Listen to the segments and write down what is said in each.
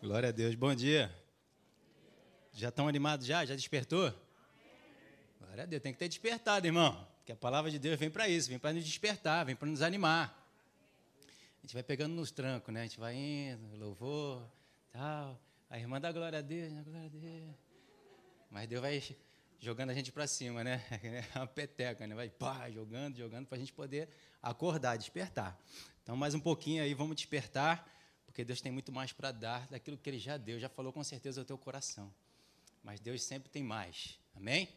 Glória a Deus. Bom dia. Já estão animados já? Já despertou? Glória a Deus. Tem que ter despertado, irmão. Porque a palavra de Deus vem para isso, vem para nos despertar, vem para nos animar. A gente vai pegando nos trancos, né? A gente vai indo, louvor, tal. A irmã dá glória a Deus, né? glória a Deus. Mas Deus vai jogando a gente para cima, né? É uma peteca, né? Vai pá, jogando, jogando, para a gente poder acordar, despertar. Então, mais um pouquinho aí, vamos despertar, porque Deus tem muito mais para dar daquilo que Ele já deu, já falou com certeza ao teu coração. Mas Deus sempre tem mais, amém?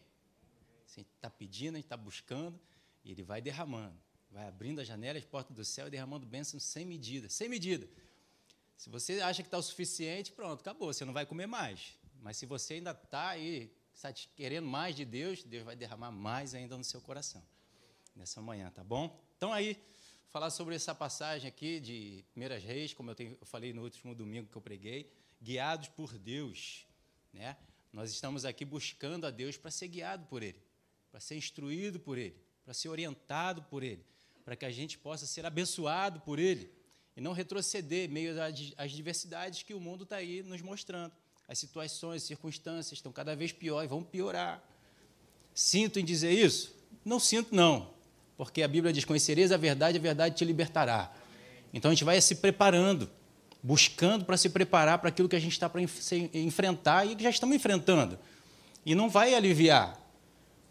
A gente está pedindo, a gente está buscando, e Ele vai derramando, vai abrindo as janelas, as portas do céu e derramando bênçãos sem medida, sem medida. Se você acha que está o suficiente, pronto, acabou, você não vai comer mais. Mas se você ainda está aí está querendo mais de Deus, Deus vai derramar mais ainda no seu coração nessa manhã, tá bom? Então aí falar sobre essa passagem aqui de Primeiras Reis, como eu, tenho, eu falei no último domingo que eu preguei, guiados por Deus, né? Nós estamos aqui buscando a Deus para ser guiado por Ele, para ser instruído por Ele, para ser orientado por Ele, para que a gente possa ser abençoado por Ele e não retroceder meio às diversidades que o mundo está aí nos mostrando. As situações, as circunstâncias estão cada vez piores, vão piorar. Sinto em dizer isso? Não sinto, não. Porque a Bíblia diz: Conhecereis a verdade, a verdade te libertará. Então a gente vai se preparando, buscando para se preparar para aquilo que a gente está para enfrentar e que já estamos enfrentando. E não vai aliviar.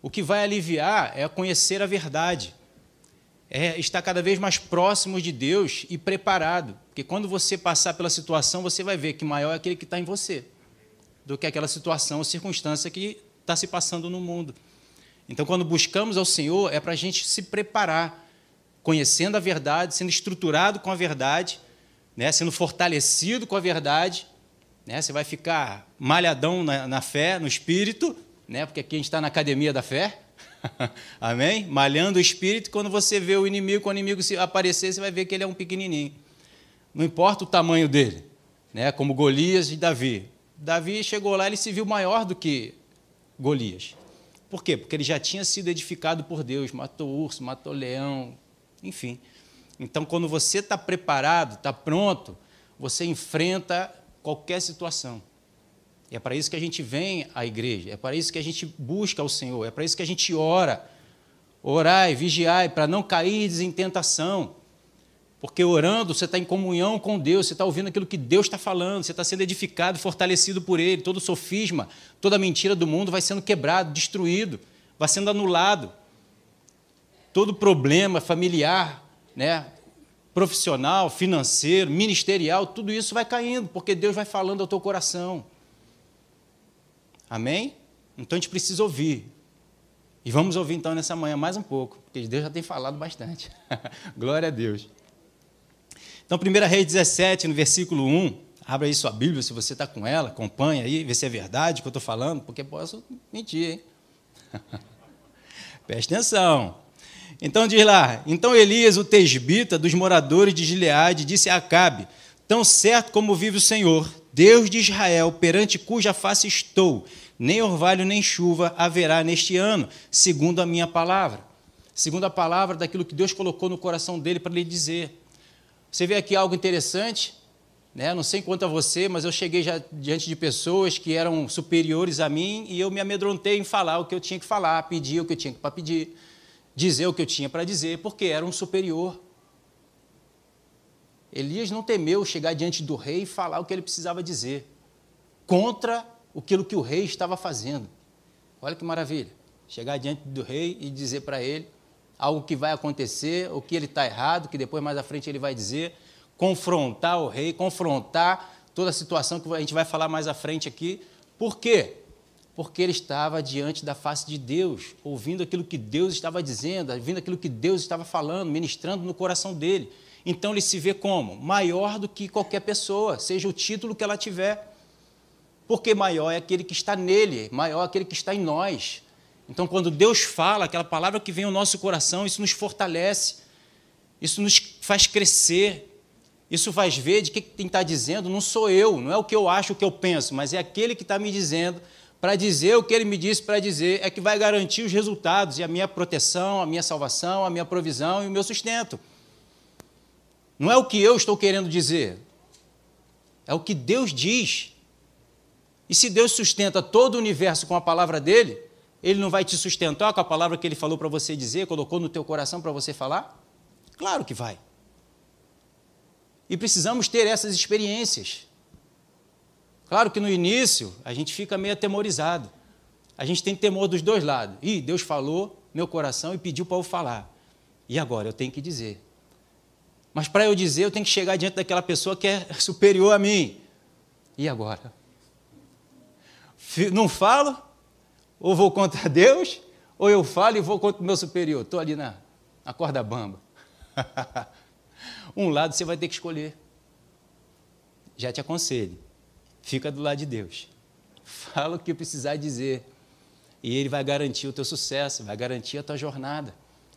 O que vai aliviar é conhecer a verdade, é estar cada vez mais próximos de Deus e preparado. Porque quando você passar pela situação, você vai ver que maior é aquele que está em você do que aquela situação ou circunstância que está se passando no mundo. Então, quando buscamos ao Senhor, é para a gente se preparar, conhecendo a verdade, sendo estruturado com a verdade, né, sendo fortalecido com a verdade. Né, você vai ficar malhadão na, na fé, no espírito, né, porque aqui a gente está na academia da fé. Amém? Malhando o espírito, quando você vê o inimigo, quando o inimigo aparecer, você vai ver que ele é um pequenininho. Não importa o tamanho dele, né, como Golias e Davi. Davi chegou lá, ele se viu maior do que Golias. Por quê? Porque ele já tinha sido edificado por Deus, matou urso, matou leão, enfim. Então, quando você está preparado, está pronto, você enfrenta qualquer situação. E é para isso que a gente vem à igreja, é para isso que a gente busca o Senhor, é para isso que a gente ora. Orai, vigiai, para não cair em tentação. Porque orando, você está em comunhão com Deus, você está ouvindo aquilo que Deus está falando, você está sendo edificado, fortalecido por Ele. Todo sofisma, toda mentira do mundo vai sendo quebrado, destruído, vai sendo anulado. Todo problema familiar, né, profissional, financeiro, ministerial, tudo isso vai caindo, porque Deus vai falando ao teu coração. Amém? Então a gente precisa ouvir. E vamos ouvir então nessa manhã mais um pouco, porque Deus já tem falado bastante. Glória a Deus. Então, 1 Reis 17, no versículo 1, abra aí sua Bíblia, se você está com ela, acompanha aí, vê se é verdade o que eu estou falando, porque posso mentir, hein? Preste atenção. Então diz lá: Então Elias, o tesbita dos moradores de Gileade, disse a Acabe: Tão certo como vive o Senhor, Deus de Israel, perante cuja face estou, nem orvalho nem chuva haverá neste ano, segundo a minha palavra. Segundo a palavra daquilo que Deus colocou no coração dele para lhe dizer. Você vê aqui algo interessante, né? não sei quanto a você, mas eu cheguei já diante de pessoas que eram superiores a mim e eu me amedrontei em falar o que eu tinha que falar, pedir o que eu tinha para pedir, dizer o que eu tinha para dizer, porque era um superior. Elias não temeu chegar diante do rei e falar o que ele precisava dizer, contra aquilo que o rei estava fazendo. Olha que maravilha. Chegar diante do rei e dizer para ele algo que vai acontecer, o que ele está errado, que depois mais à frente ele vai dizer, confrontar o rei, confrontar toda a situação que a gente vai falar mais à frente aqui. Por quê? Porque ele estava diante da face de Deus, ouvindo aquilo que Deus estava dizendo, ouvindo aquilo que Deus estava falando, ministrando no coração dele. Então ele se vê como? Maior do que qualquer pessoa, seja o título que ela tiver. Porque maior é aquele que está nele, maior é aquele que está em nós. Então, quando Deus fala, aquela palavra que vem ao nosso coração, isso nos fortalece, isso nos faz crescer, isso faz ver de que quem está dizendo não sou eu, não é o que eu acho, o que eu penso, mas é aquele que está me dizendo para dizer o que ele me disse para dizer, é que vai garantir os resultados e a minha proteção, a minha salvação, a minha provisão e o meu sustento. Não é o que eu estou querendo dizer, É o que Deus diz. E se Deus sustenta todo o universo com a palavra dele, ele não vai te sustentar com a palavra que ele falou para você dizer, colocou no teu coração para você falar? Claro que vai. E precisamos ter essas experiências. Claro que no início a gente fica meio atemorizado. A gente tem temor dos dois lados. Ih, Deus falou meu coração e pediu para eu falar. E agora eu tenho que dizer. Mas para eu dizer, eu tenho que chegar diante daquela pessoa que é superior a mim. E agora? Não falo? Ou vou contra Deus? Ou eu falo e vou contra o meu superior? Estou ali na, na corda bamba. um lado você vai ter que escolher. Já te aconselho. Fica do lado de Deus. Fala o que precisar dizer. E Ele vai garantir o teu sucesso, vai garantir a tua jornada.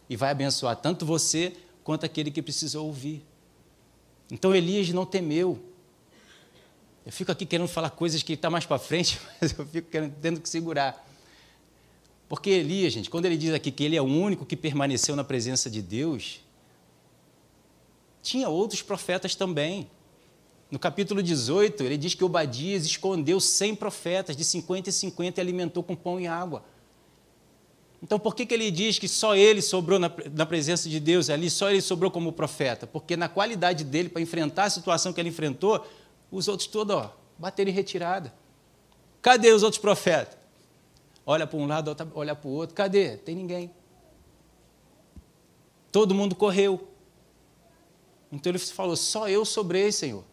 E vai abençoar tanto você quanto aquele que precisou ouvir. Então Elias não temeu. Eu fico aqui querendo falar coisas que está mais para frente, mas eu fico querendo, tendo que segurar. Porque Elias, gente, quando ele diz aqui que ele é o único que permaneceu na presença de Deus, tinha outros profetas também. No capítulo 18, ele diz que Obadias escondeu 100 profetas, de 50 e 50, e alimentou com pão e água. Então, por que, que ele diz que só ele sobrou na, na presença de Deus ali, só ele sobrou como profeta? Porque na qualidade dele, para enfrentar a situação que ele enfrentou, os outros todos, ó, bateram em retirada. Cadê os outros profetas? Olha para um lado, olha para o outro. Cadê? Tem ninguém. Todo mundo correu. Então ele falou: só eu sobrei, Senhor.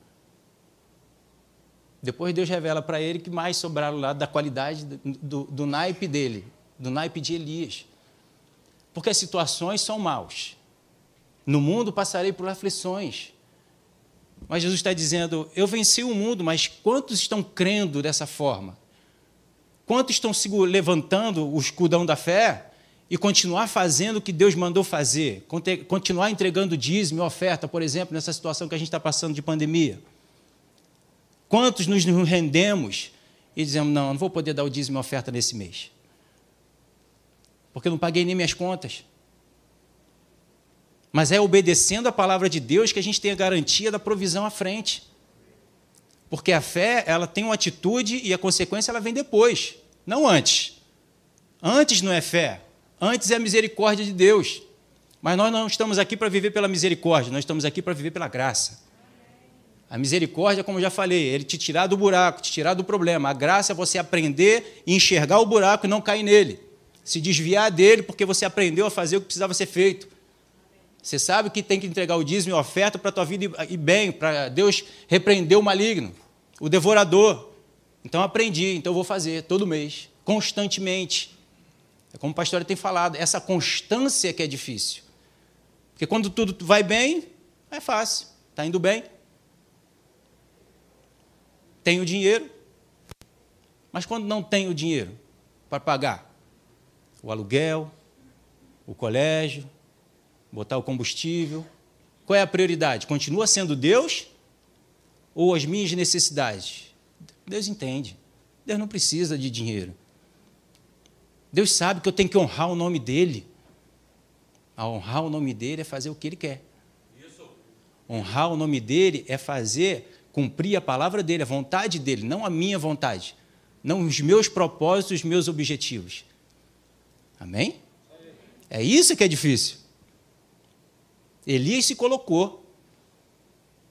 Depois Deus revela para ele que mais sobraram lá da qualidade do, do, naipe dele, do naipe de Elias. Porque as situações são maus. No mundo passarei por aflições. Mas Jesus está dizendo: Eu venci o mundo, mas quantos estão crendo dessa forma? Quantos estão se levantando o escudão da fé e continuar fazendo o que Deus mandou fazer? Continuar entregando dízimo e oferta, por exemplo, nessa situação que a gente está passando de pandemia? Quantos nos rendemos e dizemos: Não, não vou poder dar o dízimo e oferta nesse mês? Porque eu não paguei nem minhas contas. Mas é obedecendo a palavra de Deus que a gente tem a garantia da provisão à frente. Porque a fé, ela tem uma atitude e a consequência ela vem depois, não antes. Antes não é fé, antes é a misericórdia de Deus. Mas nós não estamos aqui para viver pela misericórdia, nós estamos aqui para viver pela graça. A misericórdia, como eu já falei, ele te tirar do buraco, te tirar do problema. A graça é você aprender e enxergar o buraco e não cair nele. Se desviar dele porque você aprendeu a fazer o que precisava ser feito. Você sabe que tem que entregar o dízimo e a oferta para a tua vida ir bem, para Deus repreender o maligno, o devorador. Então aprendi, então vou fazer todo mês, constantemente. É como o pastor tem falado, essa constância que é difícil. Porque quando tudo vai bem, é fácil, está indo bem. Tenho dinheiro, mas quando não tenho dinheiro para pagar o aluguel, o colégio, botar o combustível. Qual é a prioridade? Continua sendo Deus ou as minhas necessidades? Deus entende. Deus não precisa de dinheiro. Deus sabe que eu tenho que honrar o nome dEle. A honrar o nome dEle é fazer o que Ele quer. Isso. Honrar o nome dEle é fazer, cumprir a palavra dEle, a vontade dEle, não a minha vontade. Não os meus propósitos, os meus objetivos. Amém? É isso que é difícil. Elias se colocou.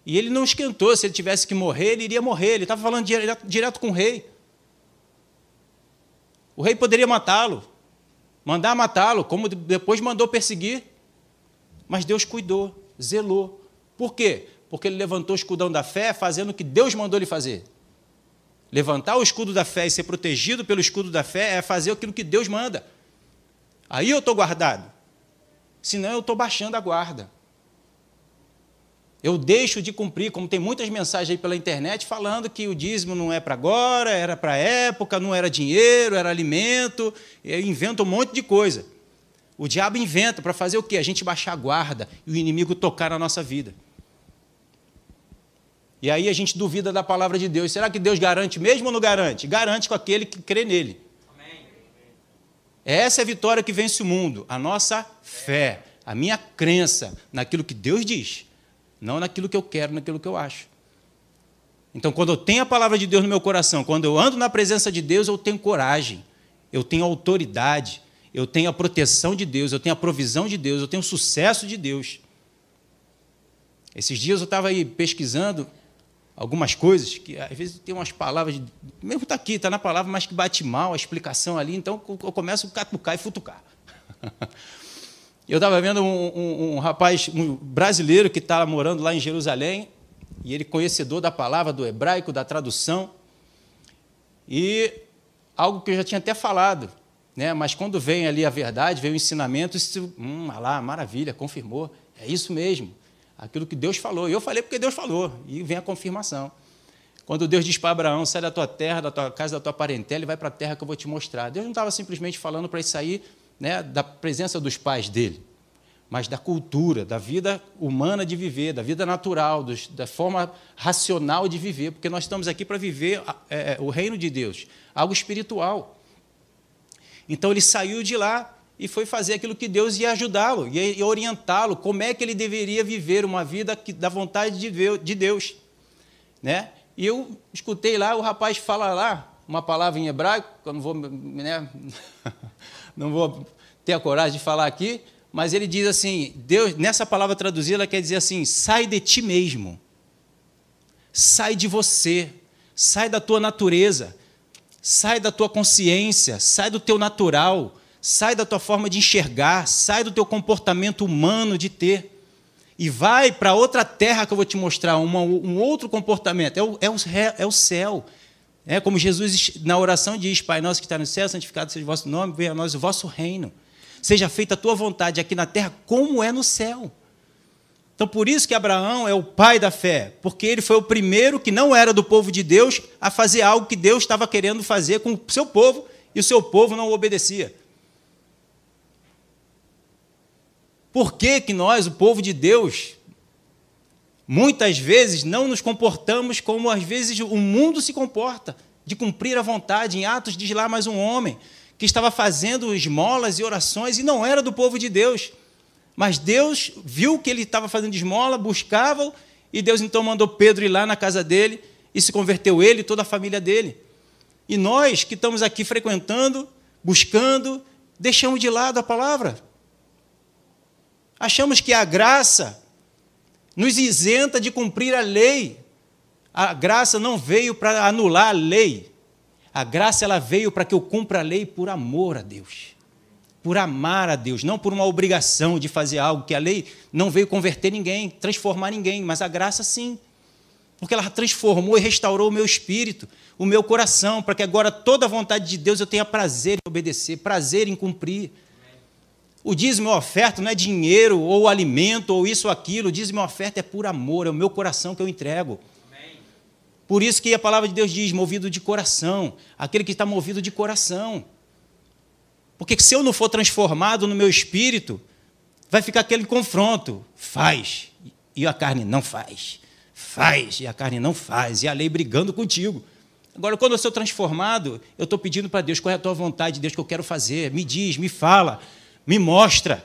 E ele não esquentou. Se ele tivesse que morrer, ele iria morrer. Ele estava falando direto, direto com o rei. O rei poderia matá-lo, mandar matá-lo, como depois mandou perseguir. Mas Deus cuidou, zelou. Por quê? Porque ele levantou o escudão da fé, fazendo o que Deus mandou ele fazer. Levantar o escudo da fé e ser protegido pelo escudo da fé é fazer aquilo que Deus manda. Aí eu estou guardado. Senão eu estou baixando a guarda. Eu deixo de cumprir, como tem muitas mensagens aí pela internet falando que o dízimo não é para agora, era para época, não era dinheiro, era alimento, inventa um monte de coisa. O diabo inventa para fazer o quê? A gente baixar a guarda e o inimigo tocar na nossa vida. E aí a gente duvida da palavra de Deus. Será que Deus garante mesmo ou não garante? Garante com aquele que crê nele. Amém. Essa é a vitória que vence o mundo, a nossa fé, a minha crença naquilo que Deus diz não naquilo que eu quero, naquilo que eu acho. Então, quando eu tenho a palavra de Deus no meu coração, quando eu ando na presença de Deus, eu tenho coragem, eu tenho autoridade, eu tenho a proteção de Deus, eu tenho a provisão de Deus, eu tenho o sucesso de Deus. Esses dias eu estava aí pesquisando algumas coisas, que às vezes tem umas palavras, mesmo está aqui, está na palavra, mas que bate mal a explicação ali, então eu começo a catucar e futucar. Eu estava vendo um, um, um, rapaz um brasileiro que está morando lá em Jerusalém, e ele conhecedor da palavra, do hebraico, da tradução, e algo que eu já tinha até falado, né? mas quando vem ali a verdade, vem o ensinamento, isso, hum, lá, maravilha, confirmou, é isso mesmo, aquilo que Deus falou. E eu falei porque Deus falou, e vem a confirmação. Quando Deus diz para Abraão, sai da tua terra, da tua casa, da tua parentela e vai para a terra que eu vou te mostrar. Deus não estava simplesmente falando para ele sair né, da presença dos pais dele, mas da cultura, da vida humana de viver, da vida natural, dos, da forma racional de viver, porque nós estamos aqui para viver é, é, o reino de Deus, algo espiritual. Então ele saiu de lá e foi fazer aquilo que Deus ia ajudá-lo, ia orientá-lo, como é que ele deveria viver uma vida que, da vontade de Deus. Né? E eu escutei lá, o rapaz fala lá, uma palavra em hebraico, que eu não vou né, não vou ter a coragem de falar aqui, mas ele diz assim: Deus, nessa palavra traduzida, ela quer dizer assim: sai de ti mesmo, sai de você, sai da tua natureza, sai da tua consciência, sai do teu natural, sai da tua forma de enxergar, sai do teu comportamento humano de ter. E vai para outra terra que eu vou te mostrar, uma, um outro comportamento. É o, é o, é o céu, é como Jesus na oração diz: Pai nosso que está no céu, santificado seja o vosso nome, venha a nós o vosso reino. Seja feita a tua vontade aqui na terra, como é no céu. Então, por isso que Abraão é o pai da fé, porque ele foi o primeiro que não era do povo de Deus a fazer algo que Deus estava querendo fazer com o seu povo e o seu povo não obedecia. Por que, que nós, o povo de Deus, Muitas vezes não nos comportamos como às vezes o mundo se comporta, de cumprir a vontade. Em Atos diz lá mais um homem que estava fazendo esmolas e orações e não era do povo de Deus. Mas Deus viu que ele estava fazendo esmola, buscava, e Deus então mandou Pedro ir lá na casa dele e se converteu ele e toda a família dele. E nós que estamos aqui frequentando, buscando, deixamos de lado a palavra. Achamos que a graça nos isenta de cumprir a lei. A graça não veio para anular a lei. A graça ela veio para que eu cumpra a lei por amor a Deus. Por amar a Deus, não por uma obrigação de fazer algo que a lei não veio converter ninguém, transformar ninguém, mas a graça sim. Porque ela transformou e restaurou o meu espírito, o meu coração, para que agora toda a vontade de Deus eu tenha prazer em obedecer, prazer em cumprir. O dízimo e a oferta não é dinheiro ou alimento ou isso ou aquilo. O dízimo e a oferta é por amor, é o meu coração que eu entrego. Por isso que a palavra de Deus diz: movido de coração, aquele que está movido de coração. Porque se eu não for transformado no meu espírito, vai ficar aquele confronto: faz, e a carne não faz. Faz, e a carne não faz, e a lei brigando contigo. Agora, quando eu sou transformado, eu estou pedindo para Deus qual é a tua vontade, Deus, que eu quero fazer. Me diz, me fala me mostra,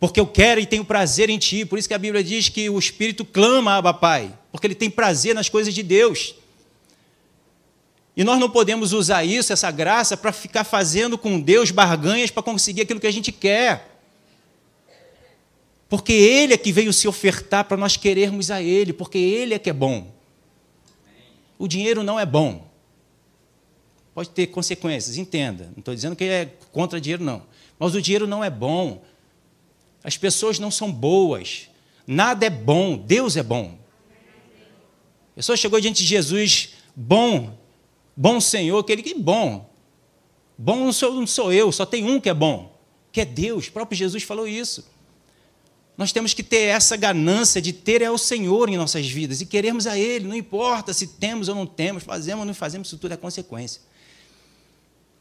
porque eu quero e tenho prazer em ti. Por isso que a Bíblia diz que o Espírito clama, Abba Pai, porque ele tem prazer nas coisas de Deus. E nós não podemos usar isso, essa graça, para ficar fazendo com Deus barganhas para conseguir aquilo que a gente quer. Porque Ele é que veio se ofertar para nós querermos a Ele, porque Ele é que é bom. O dinheiro não é bom. Pode ter consequências, entenda. Não estou dizendo que é contra dinheiro, não. Mas o dinheiro não é bom. As pessoas não são boas. Nada é bom. Deus é bom. A pessoa chegou diante de Jesus, bom, bom Senhor, aquele que é bom. Bom não sou, não sou eu, só tem um que é bom, que é Deus. O próprio Jesus falou isso. Nós temos que ter essa ganância de ter é o Senhor em nossas vidas e queremos a Ele, não importa se temos ou não temos, fazemos ou não fazemos, isso tudo é consequência.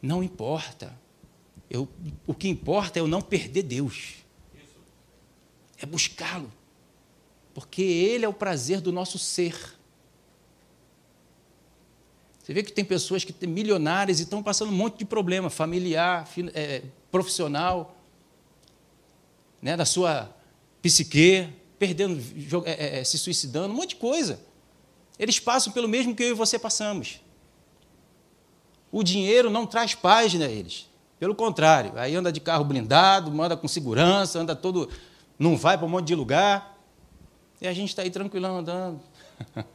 Não importa. Eu, o que importa é eu não perder Deus. É buscá-lo. Porque Ele é o prazer do nosso ser. Você vê que tem pessoas que têm milionárias e estão passando um monte de problema familiar, é, profissional, né, da sua psique, perdendo, é, é, se suicidando, um monte de coisa. Eles passam pelo mesmo que eu e você passamos. O dinheiro não traz paz neles. Pelo contrário, aí anda de carro blindado, manda com segurança, anda todo. não vai para um monte de lugar. E a gente está aí tranquilão andando.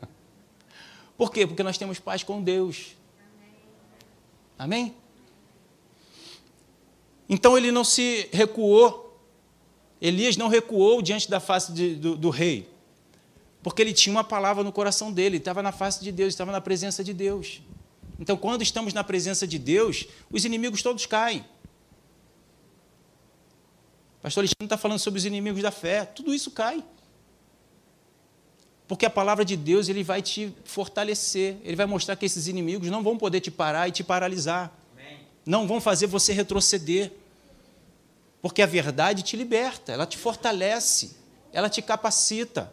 Por quê? Porque nós temos paz com Deus. Amém? Então ele não se recuou. Elias não recuou diante da face de, do, do rei. Porque ele tinha uma palavra no coração dele, estava na face de Deus, estava na presença de Deus. Então, quando estamos na presença de Deus, os inimigos todos caem. O pastor Alexandre está falando sobre os inimigos da fé. Tudo isso cai. Porque a palavra de Deus ele vai te fortalecer. Ele vai mostrar que esses inimigos não vão poder te parar e te paralisar. Amém. Não vão fazer você retroceder. Porque a verdade te liberta, ela te fortalece, ela te capacita.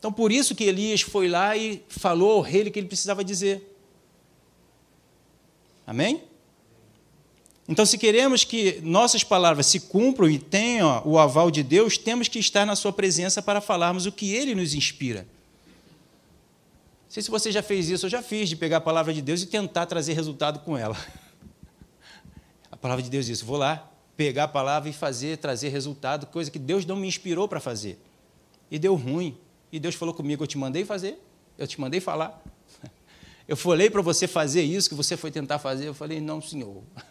Então, por isso que Elias foi lá e falou ao rei o que ele precisava dizer. Amém? Então, se queremos que nossas palavras se cumpram e tenham o aval de Deus, temos que estar na Sua presença para falarmos o que Ele nos inspira. Não sei se você já fez isso, eu já fiz, de pegar a palavra de Deus e tentar trazer resultado com ela. A palavra de Deus diz: vou lá, pegar a palavra e fazer, trazer resultado, coisa que Deus não me inspirou para fazer. E deu ruim. E Deus falou comigo: Eu te mandei fazer, eu te mandei falar. Eu falei para você fazer isso que você foi tentar fazer. Eu falei: Não, senhor.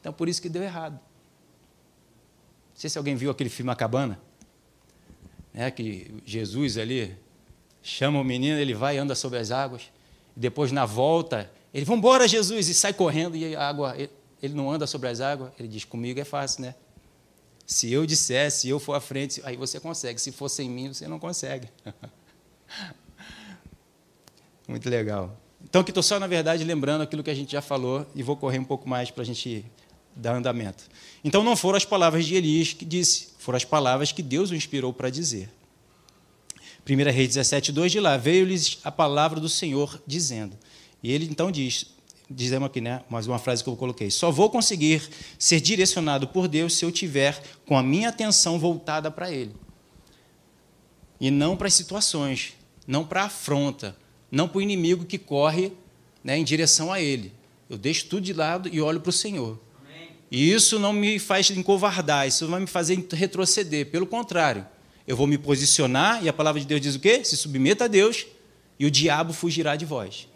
Então por isso que deu errado. Não sei se alguém viu aquele filme A Cabana, né, que Jesus ali chama o menino, ele vai anda sobre as águas. E depois, na volta, ele, vamos embora, Jesus, e sai correndo, e a água, ele não anda sobre as águas. Ele diz: Comigo é fácil, né? Se eu dissesse, se eu for à frente, aí você consegue. Se for sem mim, você não consegue. Muito legal. Então, aqui estou só, na verdade, lembrando aquilo que a gente já falou e vou correr um pouco mais para a gente dar andamento. Então, não foram as palavras de Elias que disse, foram as palavras que Deus o inspirou para dizer. 1 Reis 17, 2 de lá, veio-lhes a palavra do Senhor dizendo. E ele então diz: dizemos aqui, né? Mais uma frase que eu coloquei. Só vou conseguir ser direcionado por Deus se eu tiver com a minha atenção voltada para Ele. E não para as situações, não para a afronta, não para o inimigo que corre né, em direção a Ele. Eu deixo tudo de lado e olho para o Senhor. Amém. E isso não me faz encovardar, isso não vai me fazer retroceder. Pelo contrário, eu vou me posicionar e a palavra de Deus diz o quê? Se submeta a Deus e o diabo fugirá de vós.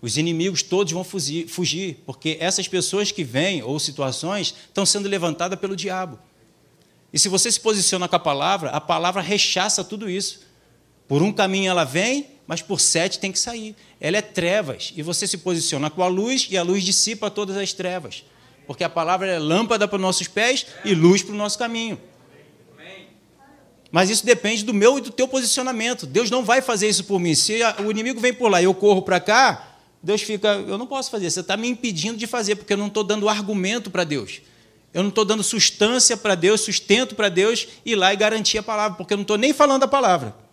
Os inimigos todos vão fugir, fugir, porque essas pessoas que vêm, ou situações, estão sendo levantadas pelo diabo. E se você se posiciona com a palavra, a palavra rechaça tudo isso. Por um caminho ela vem, mas por sete tem que sair. Ela é trevas, e você se posiciona com a luz, e a luz dissipa todas as trevas. Porque a palavra é lâmpada para os nossos pés e luz para o nosso caminho. Mas isso depende do meu e do teu posicionamento. Deus não vai fazer isso por mim. Se o inimigo vem por lá e eu corro para cá, Deus fica, eu não posso fazer, você está me impedindo de fazer, porque eu não estou dando argumento para Deus. Eu não estou dando sustância para Deus, sustento para Deus ir lá e garantir a palavra, porque eu não estou nem falando a palavra.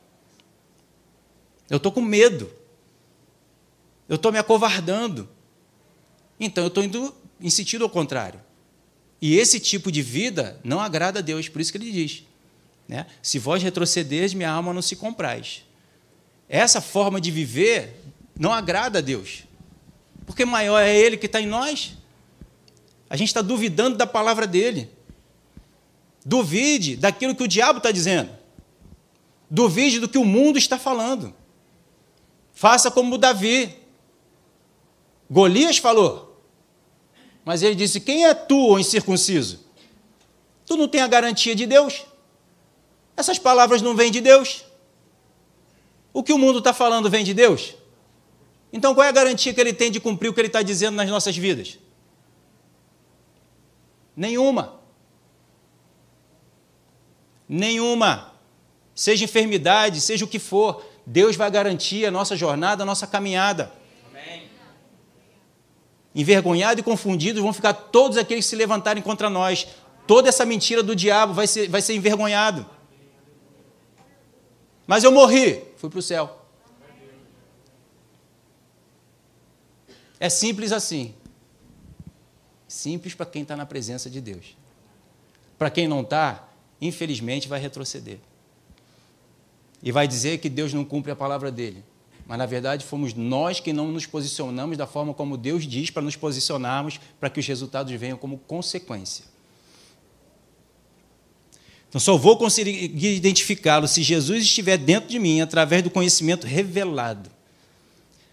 Eu estou com medo. Eu estou me acovardando. Então eu estou indo em sentido ao contrário. E esse tipo de vida não agrada a Deus, por isso que ele diz: né? se vós retrocederes, minha alma não se compraz. Essa forma de viver não agrada a Deus. Porque maior é Ele que está em nós. A gente está duvidando da palavra dele. Duvide daquilo que o diabo está dizendo. Duvide do que o mundo está falando. Faça como Davi. Golias falou. Mas ele disse: Quem é tu, o incircunciso? Tu não tem a garantia de Deus. Essas palavras não vêm de Deus. O que o mundo está falando vem de Deus? Então, qual é a garantia que ele tem de cumprir o que ele está dizendo nas nossas vidas? Nenhuma. Nenhuma. Seja enfermidade, seja o que for, Deus vai garantir a nossa jornada, a nossa caminhada. Amém. Envergonhados e confundidos vão ficar todos aqueles que se levantarem contra nós. Toda essa mentira do diabo vai ser, vai ser envergonhado. Mas eu morri, fui para o céu. É simples assim. Simples para quem está na presença de Deus. Para quem não está, infelizmente vai retroceder. E vai dizer que Deus não cumpre a palavra dele. Mas, na verdade, fomos nós que não nos posicionamos da forma como Deus diz para nos posicionarmos, para que os resultados venham como consequência. Então, só vou conseguir identificá-lo se Jesus estiver dentro de mim através do conhecimento revelado.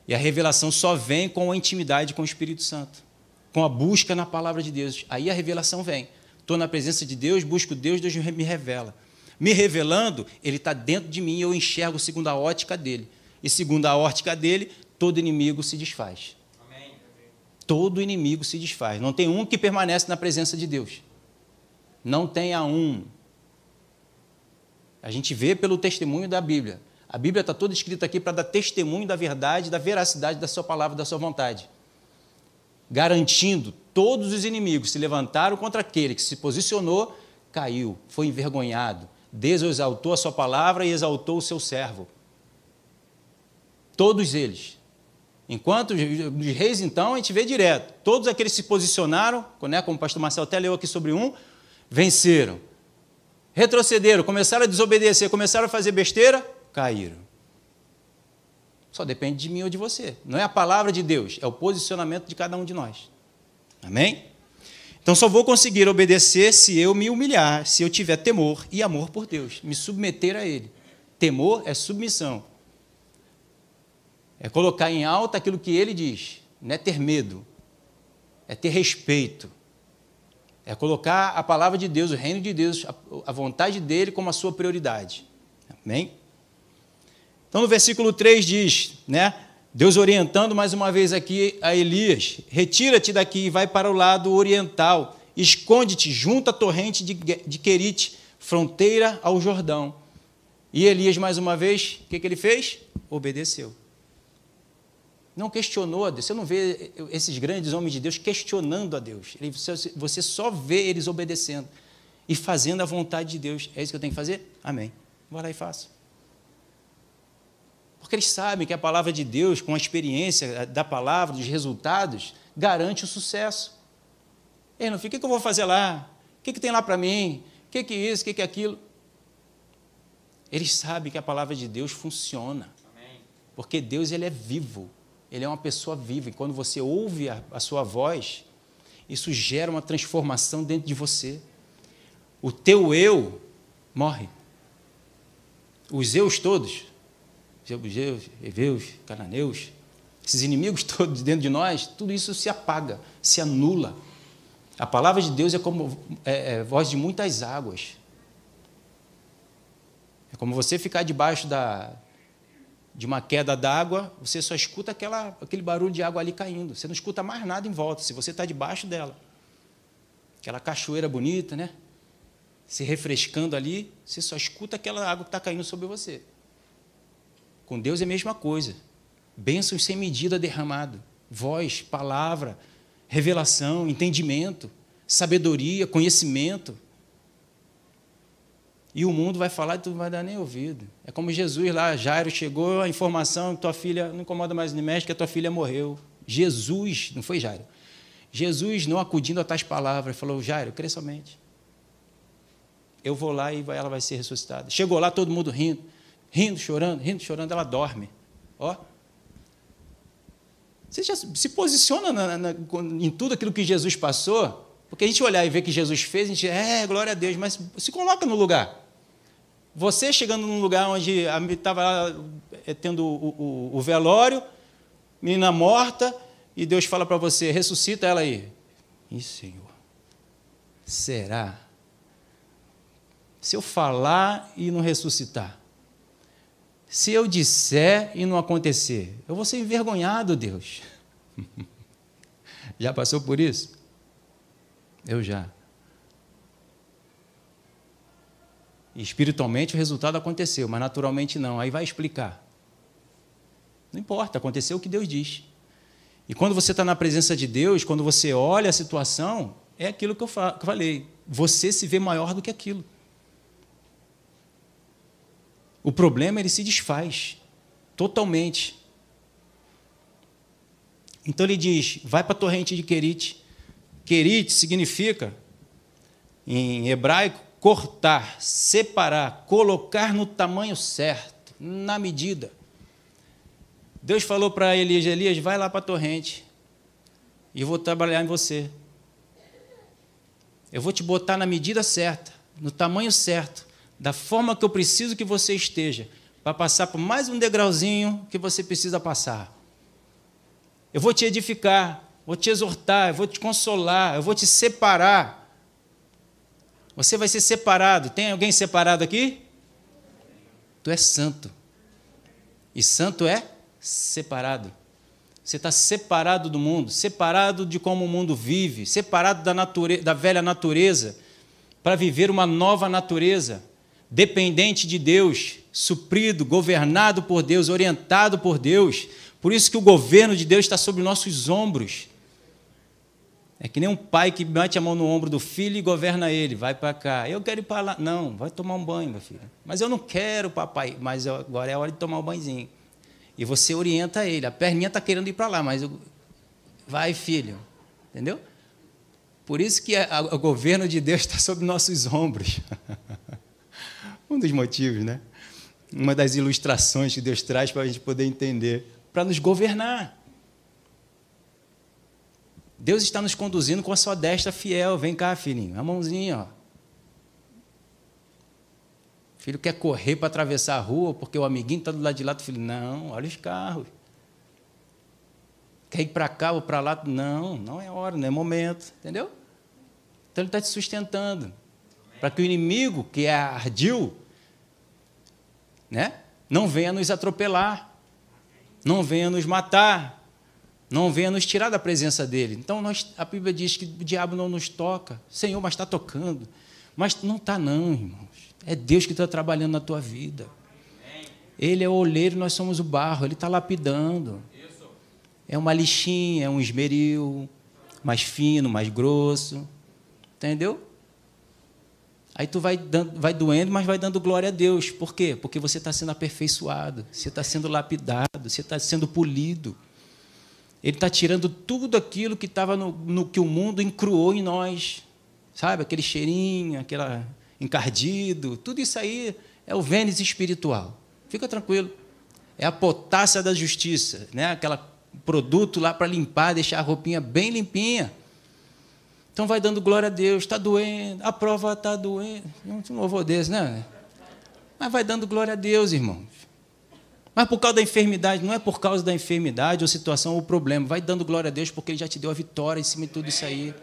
E a revelação só vem com a intimidade com o Espírito Santo, com a busca na palavra de Deus. Aí a revelação vem. Estou na presença de Deus, busco Deus, Deus me revela. Me revelando, Ele está dentro de mim e eu enxergo segundo a ótica dele. E segundo a ótica dele, todo inimigo se desfaz. Amém. Todo inimigo se desfaz. Não tem um que permanece na presença de Deus. Não tem a um. A gente vê pelo testemunho da Bíblia. A Bíblia está toda escrita aqui para dar testemunho da verdade, da veracidade da sua palavra, da sua vontade. Garantindo todos os inimigos se levantaram contra aquele que se posicionou, caiu, foi envergonhado. Deus exaltou a sua palavra e exaltou o seu servo. Todos eles. Enquanto os reis, então, a gente vê direto. Todos aqueles se posicionaram, né, como o pastor Marcelo até leu aqui sobre um, venceram retrocederam, começaram a desobedecer, começaram a fazer besteira, caíram. Só depende de mim ou de você. Não é a palavra de Deus, é o posicionamento de cada um de nós. Amém? Então só vou conseguir obedecer se eu me humilhar, se eu tiver temor e amor por Deus, me submeter a Ele. Temor é submissão. É colocar em alta aquilo que Ele diz. Não é ter medo, é ter respeito é colocar a palavra de Deus, o reino de Deus, a vontade dele como a sua prioridade. Amém? Então, no versículo 3 diz, né? Deus orientando mais uma vez aqui a Elias: Retira-te daqui e vai para o lado oriental, esconde-te junto à torrente de, de Querite, fronteira ao Jordão. E Elias, mais uma vez, o que, que ele fez? Obedeceu. Não questionou a Deus. Você não vê esses grandes homens de Deus questionando a Deus. Você só vê eles obedecendo e fazendo a vontade de Deus. É isso que eu tenho que fazer? Amém. Vou lá e faço. Porque eles sabem que a palavra de Deus, com a experiência da palavra, dos resultados, garante o sucesso. Ei, não fica, o que eu vou fazer lá? O que, que tem lá para mim? O que, que é isso? O que, que é aquilo? Eles sabem que a palavra de Deus funciona. Porque Deus ele é vivo ele é uma pessoa viva. E quando você ouve a, a sua voz, isso gera uma transformação dentro de você. O teu eu morre. Os eus todos, Jebuseus, Eveus, Cananeus, esses inimigos todos dentro de nós, tudo isso se apaga, se anula. A palavra de Deus é como é, é, voz de muitas águas. É como você ficar debaixo da, de uma queda d'água, você só escuta aquela, aquele barulho de água ali caindo. Você não escuta mais nada em volta, se você está debaixo dela. Aquela cachoeira bonita, né? Se refrescando ali, você só escuta aquela água que está caindo sobre você. Com Deus é a mesma coisa. Bênçãos sem medida derramado. Voz, palavra, revelação, entendimento, sabedoria, conhecimento. E o mundo vai falar e tu não vai dar nem ouvido. É como Jesus lá, Jairo chegou, a informação tua filha, não incomoda mais no médico, que a tua filha morreu. Jesus, não foi Jairo. Jesus, não acudindo a tais palavras, falou: Jairo, crê somente. Eu vou lá e ela vai ser ressuscitada. Chegou lá, todo mundo rindo, rindo, chorando, rindo, chorando, ela dorme. Ó. Você já se posiciona na, na, em tudo aquilo que Jesus passou, porque a gente olhar e ver que Jesus fez, a gente, é, glória a Deus, mas se coloca no lugar. Você chegando num lugar onde estava eh, tendo o, o, o, velório, menina morta, e Deus fala para você: ressuscita ela aí. Ih, Senhor, será? Se eu falar e não ressuscitar? Se eu disser e não acontecer? Eu vou ser envergonhado, Deus. já passou por isso? Eu já. Espiritualmente o resultado aconteceu, mas naturalmente não. Aí vai explicar. Não importa, aconteceu o que Deus diz. E quando você está na presença de Deus, quando você olha a situação, é aquilo que eu falei. Você se vê maior do que aquilo. O problema ele se desfaz totalmente. Então ele diz: vai para a torrente de Querite. Querite significa, em hebraico, cortar, separar, colocar no tamanho certo. na medida. Deus falou para Elias: Elias, vai lá para a torrente e eu vou trabalhar em você. Eu vou te botar na medida certa, no tamanho certo, da forma que eu preciso que você esteja, para passar por mais um degrauzinho que você precisa passar. Eu vou te edificar, vou te exortar, eu vou te consolar, eu vou te separar. Você vai ser separado. Tem alguém separado aqui? Tu é santo. E santo é separado. Você está separado do mundo, separado de como o mundo vive, separado da, da velha natureza, para viver uma nova natureza, dependente de Deus, suprido, governado por Deus, orientado por Deus. Por isso que o governo de Deus está sobre nossos ombros. É que nem um pai que mete a mão no ombro do filho e governa ele. Vai para cá. Eu quero ir para lá. Não, vai tomar um banho, meu filho. Mas eu não quero, papai. Mas agora é a hora de tomar um banhozinho. E você orienta ele. A perninha está querendo ir para lá, mas eu... vai, filho. Entendeu? Por isso que o governo de Deus está sobre nossos ombros. um dos motivos, né? Uma das ilustrações que Deus traz para a gente poder entender, para nos governar. Deus está nos conduzindo com a sua destra fiel. Vem cá, filhinho, a mãozinha, ó. O filho quer correr para atravessar a rua porque o amiguinho está do lado de lá. O filho, não, olha os carros. Quer ir para cá ou para lá? Não, não é hora, não é momento. Entendeu? Então ele está te sustentando. Para que o inimigo, que é ardil, né, não venha nos atropelar, não venha nos matar, não venha nos tirar da presença dele. Então nós, a Bíblia diz que o diabo não nos toca. Senhor, mas está tocando. Mas não está, não, irmãos. É Deus que está trabalhando na tua vida. Ele é o oleiro, nós somos o barro, ele está lapidando. É uma lixinha, é um esmeril, mais fino, mais grosso. Entendeu? Aí tu vai, dando, vai doendo, mas vai dando glória a Deus. Por quê? Porque você está sendo aperfeiçoado, você está sendo lapidado, você está sendo polido. Ele está tirando tudo aquilo que estava no, no, que o mundo encruou em nós. Sabe? Aquele cheirinho, aquela encardido, tudo isso aí é o Vênus espiritual. Fica tranquilo. É a potássia da justiça, né? Aquele produto lá para limpar, deixar a roupinha bem limpinha. Então vai dando glória a Deus, está doendo, a prova está doendo. Um louvor desse, né? Mas vai dando glória a Deus, irmãos. Mas por causa da enfermidade, não é por causa da enfermidade ou situação ou problema. Vai dando glória a Deus porque Ele já te deu a vitória em cima de tudo isso aí.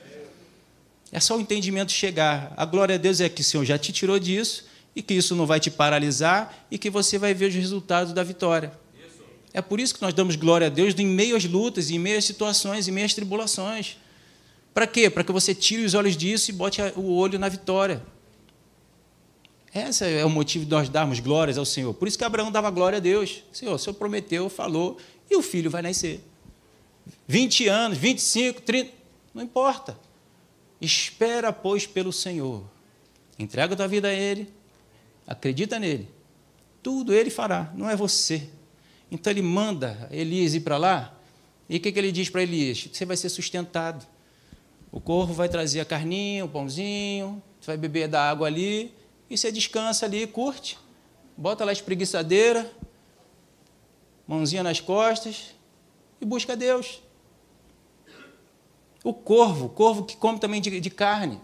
É só o entendimento chegar. A glória a Deus é que o Senhor já te tirou disso e que isso não vai te paralisar e que você vai ver os resultados da vitória. É por isso que nós damos glória a Deus em meio às lutas, em meio às situações, em meio às tribulações. Para quê? Para que você tire os olhos disso e bote o olho na vitória. Esse é o motivo de nós darmos glórias ao Senhor. Por isso que Abraão dava glória a Deus. Senhor, o Senhor prometeu, falou, e o filho vai nascer. 20 anos, 25, 30, não importa. Espera, pois, pelo Senhor. Entrega tua vida a Ele, acredita nele. Tudo Ele fará, não é você. Então ele manda Elias ir para lá, e o que, que ele diz para Elias? Você vai ser sustentado. O corvo vai trazer a carninha, o pãozinho, você vai beber da água ali, e você descansa ali, curte, bota lá a espreguiçadeira, mãozinha nas costas, e busca Deus. O corvo, o corvo que come também de, de carne.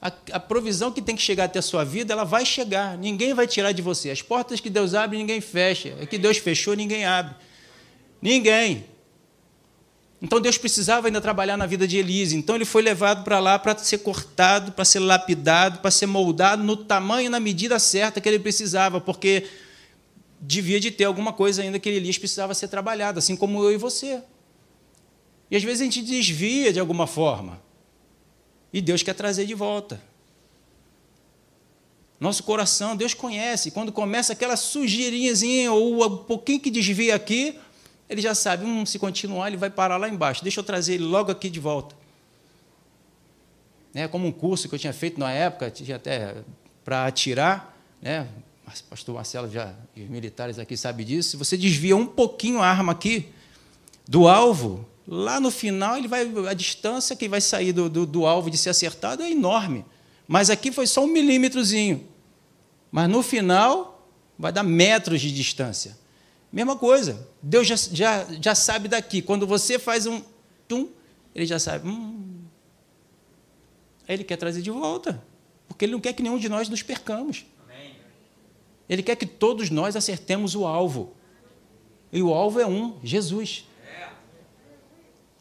A, a, provisão que tem que chegar até a sua vida, ela vai chegar. Ninguém vai tirar de você. As portas que Deus abre, ninguém fecha. É que Deus fechou, ninguém abre. Ninguém. Então Deus precisava ainda trabalhar na vida de Elise. Então ele foi levado para lá para ser cortado, para ser lapidado, para ser moldado no tamanho e na medida certa que ele precisava, porque devia de ter alguma coisa ainda que Elias precisava ser trabalhado, assim como eu e você. E às vezes a gente desvia de alguma forma. E Deus quer trazer de volta. Nosso coração, Deus conhece. Quando começa aquela sujeirinhazinha ou um pouquinho que desvia aqui, ele já sabe, hum, se continuar, ele vai parar lá embaixo. Deixa eu trazer ele logo aqui de volta. É como um curso que eu tinha feito na época, tinha até para atirar, né? O pastor Marcelo já, os militares aqui sabem disso. Se você desvia um pouquinho a arma aqui do alvo, Lá no final, ele vai, a distância que vai sair do, do, do alvo de ser acertado é enorme. Mas aqui foi só um milímetrozinho. Mas no final, vai dar metros de distância. Mesma coisa, Deus já, já, já sabe daqui. Quando você faz um tum, ele já sabe. Hum. Aí ele quer trazer de volta, porque ele não quer que nenhum de nós nos percamos. Ele quer que todos nós acertemos o alvo. E o alvo é um: Jesus.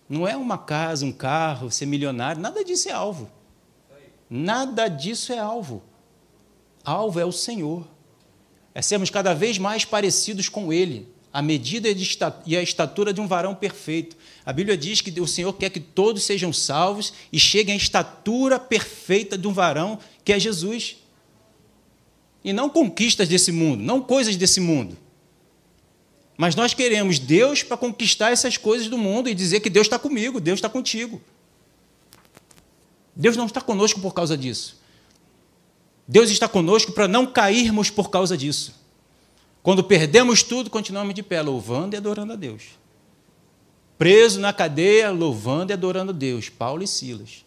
Não é uma casa, um carro, ser milionário, nada disso é alvo. Nada disso é alvo. Alvo é o Senhor. É sermos cada vez mais parecidos com Ele, a medida e a estatura de um varão perfeito. A Bíblia diz que o Senhor quer que todos sejam salvos e cheguem à estatura perfeita de um varão que é Jesus. E não conquistas desse mundo, não coisas desse mundo. Mas nós queremos Deus para conquistar essas coisas do mundo e dizer que Deus está comigo, Deus está contigo. Deus não está conosco por causa disso. Deus está conosco para não cairmos por causa disso. Quando perdemos tudo, continuamos de pé, louvando e adorando a Deus. Preso na cadeia, louvando e adorando a Deus. Paulo e Silas.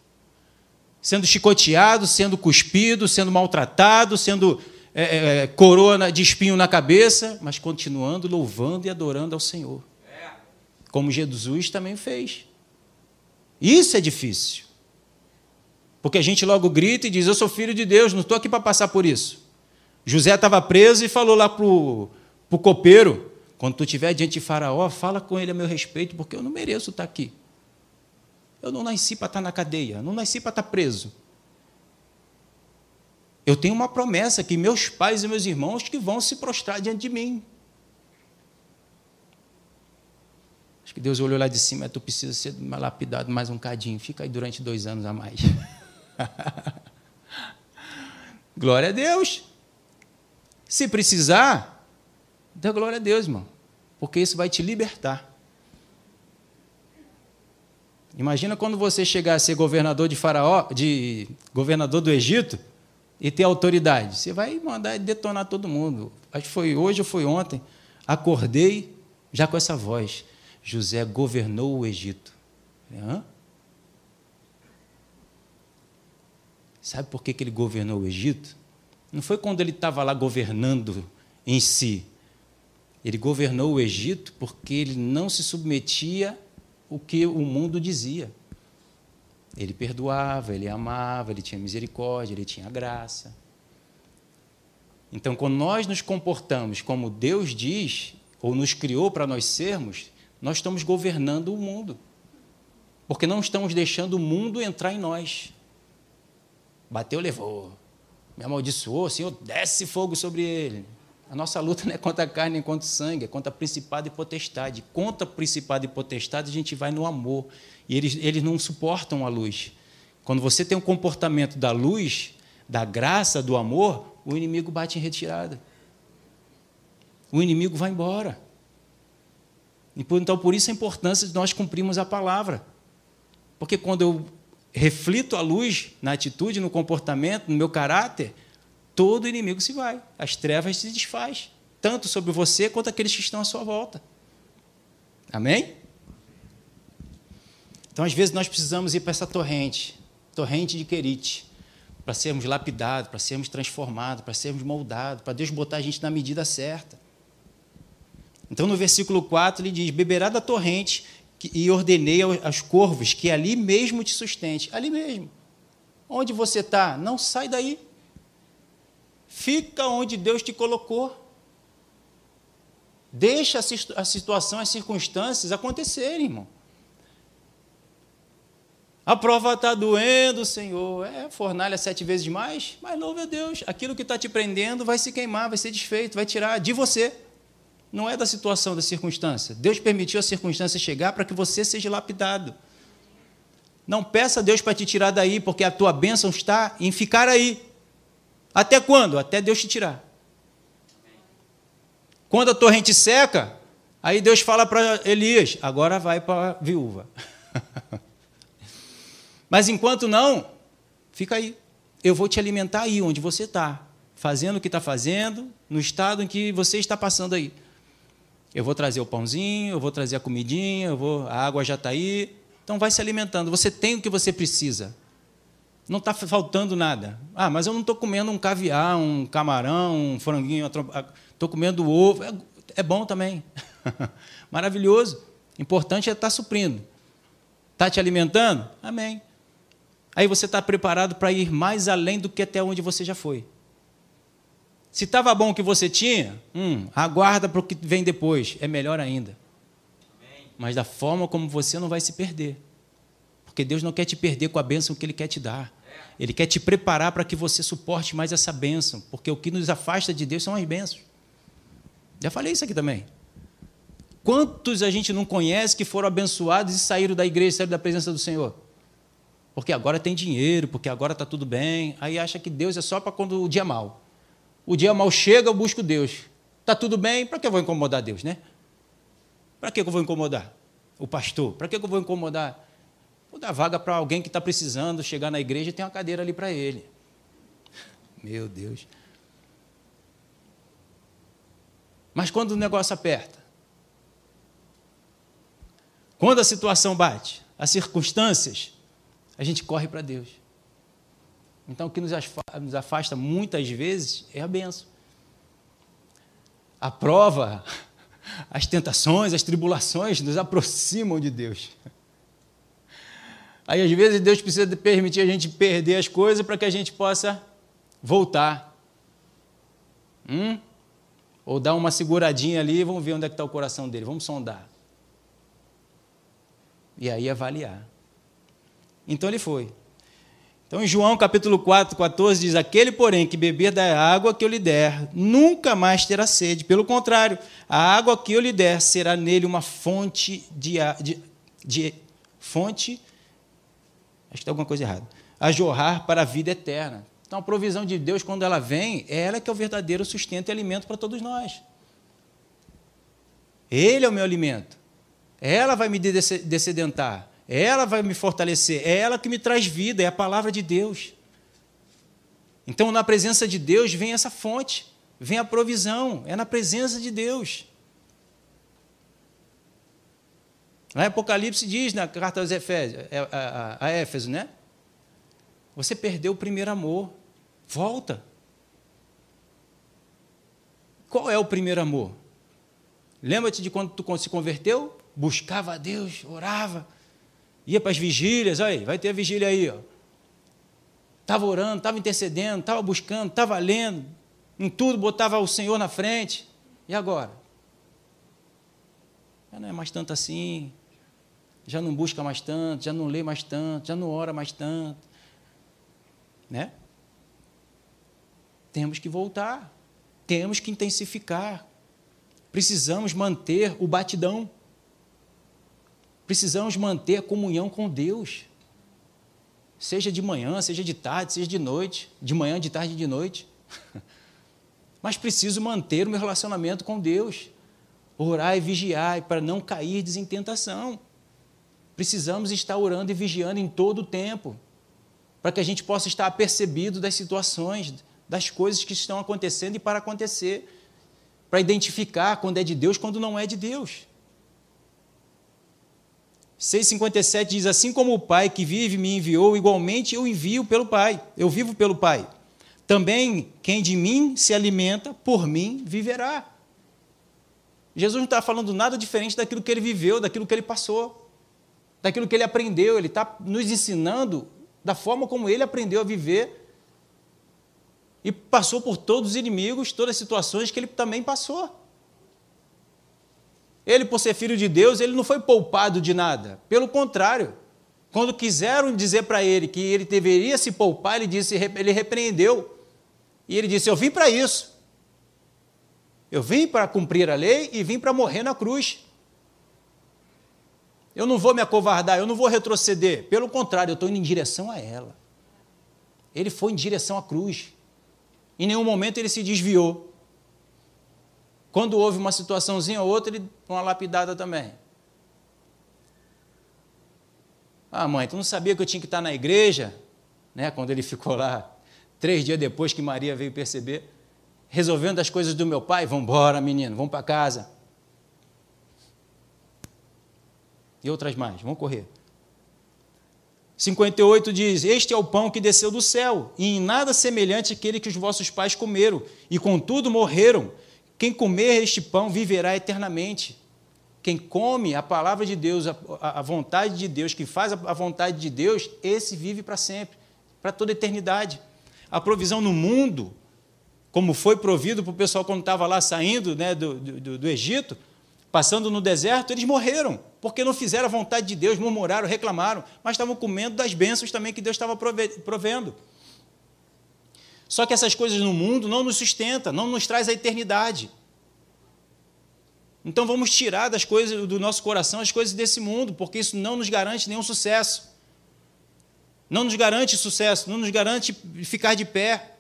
Sendo chicoteado, sendo cuspido, sendo maltratado, sendo é, é, é coroa de espinho na cabeça, mas continuando louvando e adorando ao Senhor. Como Jesus também fez. Isso é difícil. Porque a gente logo grita e diz: Eu sou filho de Deus, não estou aqui para passar por isso. José estava preso e falou lá para o copeiro: Quando tu estiver diante de Faraó, fala com ele a meu respeito, porque eu não mereço estar aqui. Eu não nasci para estar na cadeia, não nasci para estar preso. Eu tenho uma promessa que meus pais e meus irmãos que vão se prostrar diante de mim. Acho que Deus olhou lá de cima, tu precisa ser lapidado mais um cadinho, fica aí durante dois anos a mais. glória a Deus. Se precisar, dê glória a Deus, irmão, porque isso vai te libertar. Imagina quando você chegar a ser governador de Faraó, de governador do Egito e ter autoridade. Você vai mandar detonar todo mundo. Acho que foi hoje ou foi ontem. Acordei já com essa voz. José governou o Egito. Hã? Sabe por que, que ele governou o Egito? Não foi quando ele estava lá governando em si. Ele governou o Egito porque ele não se submetia ao que o mundo dizia. Ele perdoava, ele amava, ele tinha misericórdia, ele tinha graça. Então, quando nós nos comportamos como Deus diz, ou nos criou para nós sermos, nós estamos governando o mundo. Porque não estamos deixando o mundo entrar em nós. Bateu, levou. Me amaldiçoou, Senhor, desce fogo sobre ele. A nossa luta não é contra a carne nem contra o sangue, é contra principado e potestade. Contra principado e potestade, a gente vai no amor. E eles, eles não suportam a luz. Quando você tem um comportamento da luz, da graça, do amor, o inimigo bate em retirada. O inimigo vai embora. Então, por isso a importância de nós cumprirmos a palavra. Porque quando eu reflito a luz na atitude, no comportamento, no meu caráter, todo inimigo se vai. As trevas se desfaz, tanto sobre você quanto aqueles que estão à sua volta. Amém? Então, às vezes, nós precisamos ir para essa torrente, torrente de Querite, para sermos lapidados, para sermos transformados, para sermos moldados, para Deus botar a gente na medida certa. Então, no versículo 4, ele diz: Beberá da torrente e ordenei aos corvos que ali mesmo te sustente. Ali mesmo. Onde você está? Não sai daí. Fica onde Deus te colocou. Deixa a situação, as circunstâncias acontecerem, irmão. A prova está doendo, Senhor. É fornalha sete vezes mais, mas louve a Deus. Aquilo que está te prendendo vai se queimar, vai ser desfeito, vai tirar de você não é da situação, da circunstância. Deus permitiu a circunstância chegar para que você seja lapidado. Não peça a Deus para te tirar daí, porque a tua bênção está em ficar aí. Até quando? Até Deus te tirar. Quando a torrente seca, aí Deus fala para Elias: agora vai para a viúva. Mas enquanto não, fica aí. Eu vou te alimentar aí onde você está, fazendo o que está fazendo, no estado em que você está passando aí. Eu vou trazer o pãozinho, eu vou trazer a comidinha, eu vou, a água já está aí. Então vai se alimentando. Você tem o que você precisa. Não está faltando nada. Ah, mas eu não estou comendo um caviar, um camarão, um franguinho, estou comendo ovo. É, é bom também. Maravilhoso. Importante é estar tá suprindo. Está te alimentando? Amém. Aí você está preparado para ir mais além do que até onde você já foi. Se estava bom o que você tinha, hum, aguarda para o que vem depois. É melhor ainda. Mas da forma como você não vai se perder. Porque Deus não quer te perder com a bênção que Ele quer te dar. Ele quer te preparar para que você suporte mais essa bênção. Porque o que nos afasta de Deus são as bênçãos. Já falei isso aqui também. Quantos a gente não conhece que foram abençoados e saíram da igreja, saíram da presença do Senhor? Porque agora tem dinheiro, porque agora está tudo bem. Aí acha que Deus é só para quando o dia é mal. O dia mal chega, eu busco Deus. Está tudo bem, para que eu vou incomodar Deus, né? Para que eu vou incomodar o pastor? Para que eu vou incomodar? Vou dar vaga para alguém que está precisando chegar na igreja e tem uma cadeira ali para ele. Meu Deus. Mas quando o negócio aperta, quando a situação bate, as circunstâncias, a gente corre para Deus. Então, o que nos afasta muitas vezes é a benção. A prova, as tentações, as tribulações nos aproximam de Deus. Aí, às vezes, Deus precisa permitir a gente perder as coisas para que a gente possa voltar. Hum? Ou dar uma seguradinha ali e vamos ver onde é que está o coração dele, vamos sondar. E aí avaliar. Então ele foi. Então, em João capítulo 4, 14, diz: Aquele, porém, que beber da água que eu lhe der, nunca mais terá sede. Pelo contrário, a água que eu lhe der será nele uma fonte de, de, de fonte. Acho que está alguma coisa errada. A jorrar para a vida eterna. Então, a provisão de Deus, quando ela vem, é ela que é o verdadeiro sustento e alimento para todos nós. Ele é o meu alimento. Ela vai me descedentar. Ela vai me fortalecer. É ela que me traz vida. É a palavra de Deus. Então, na presença de Deus, vem essa fonte. Vem a provisão. É na presença de Deus. Em Apocalipse diz na carta aos Efésios, a, é, a, a Éfeso, né? Você perdeu o primeiro amor. Volta. Qual é o primeiro amor? Lembra-te de quando tu se converteu? Buscava a Deus, orava, ia para as vigílias, aí, vai ter a vigília aí, ó. Estava orando, estava intercedendo, estava buscando, estava lendo, em tudo botava o Senhor na frente. E agora? Já não é mais tanto assim, já não busca mais tanto, já não lê mais tanto, já não ora mais tanto. Né? Temos que voltar, temos que intensificar, precisamos manter o batidão, precisamos manter a comunhão com Deus, seja de manhã, seja de tarde, seja de noite, de manhã, de tarde de noite. Mas preciso manter o meu relacionamento com Deus, orar e vigiar para não cair em tentação. Precisamos estar orando e vigiando em todo o tempo, para que a gente possa estar apercebido das situações, das coisas que estão acontecendo e para acontecer, para identificar quando é de Deus, quando não é de Deus. 6,57 diz: Assim como o Pai que vive me enviou, igualmente eu envio pelo Pai, eu vivo pelo Pai. Também quem de mim se alimenta, por mim viverá. Jesus não está falando nada diferente daquilo que ele viveu, daquilo que ele passou, daquilo que ele aprendeu. Ele está nos ensinando da forma como ele aprendeu a viver e passou por todos os inimigos, todas as situações que ele também passou. Ele, por ser filho de Deus, ele não foi poupado de nada. Pelo contrário, quando quiseram dizer para ele que ele deveria se poupar, ele disse, ele repreendeu. E ele disse: "Eu vim para isso. Eu vim para cumprir a lei e vim para morrer na cruz. Eu não vou me acovardar, eu não vou retroceder. Pelo contrário, eu estou indo em direção a ela. Ele foi em direção à cruz. Em nenhum momento ele se desviou. Quando houve uma situaçãozinha ou outra, ele uma lapidada também. Ah, mãe, tu não sabia que eu tinha que estar na igreja? Né? Quando ele ficou lá, três dias depois que Maria veio perceber, resolvendo as coisas do meu pai, vamos embora, menino, vamos para casa. E outras mais, vamos correr. 58 diz: Este é o pão que desceu do céu, e em nada semelhante àquele que os vossos pais comeram, e contudo morreram. Quem comer este pão viverá eternamente. Quem come a palavra de Deus, a, a vontade de Deus, que faz a vontade de Deus, esse vive para sempre, para toda a eternidade. A provisão no mundo, como foi provido para o pessoal quando estava lá saindo né, do, do, do Egito, passando no deserto, eles morreram, porque não fizeram a vontade de Deus, murmuraram, reclamaram, mas estavam comendo das bênçãos também que Deus estava provendo. Só que essas coisas no mundo não nos sustentam, não nos traz a eternidade. Então vamos tirar das coisas do nosso coração as coisas desse mundo, porque isso não nos garante nenhum sucesso. Não nos garante sucesso, não nos garante ficar de pé.